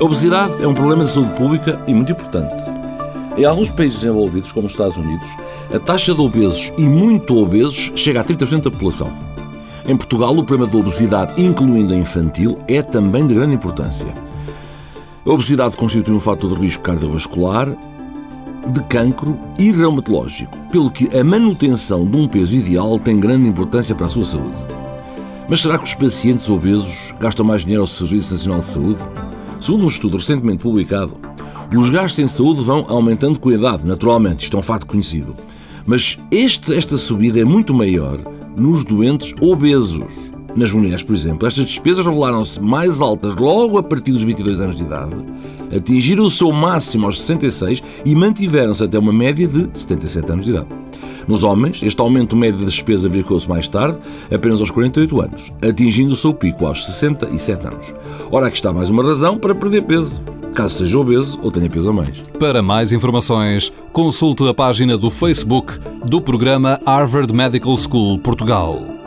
A obesidade é um problema de saúde pública e muito importante. Em alguns países desenvolvidos, como os Estados Unidos, a taxa de obesos e muito obesos chega a 30% da população. Em Portugal, o problema da obesidade, incluindo a infantil, é também de grande importância. A obesidade constitui um fator de risco cardiovascular, de cancro e reumatológico, pelo que a manutenção de um peso ideal tem grande importância para a sua saúde. Mas será que os pacientes obesos gastam mais dinheiro ao Serviço Nacional de Saúde? Segundo um estudo recentemente publicado, os gastos em saúde vão aumentando com a idade, naturalmente, isto é um fato conhecido. Mas este, esta subida é muito maior nos doentes obesos. Nas mulheres, por exemplo, estas despesas revelaram-se mais altas logo a partir dos 22 anos de idade, atingiram o seu máximo aos 66 e mantiveram-se até uma média de 77 anos de idade. Nos homens, este aumento médio da despesa verificou-se mais tarde, apenas aos 48 anos, atingindo o seu pico aos 67 anos. Ora, aqui está mais uma razão para perder peso, caso seja obeso ou tenha peso a mais. Para mais informações, consulte a página do Facebook do programa Harvard Medical School Portugal.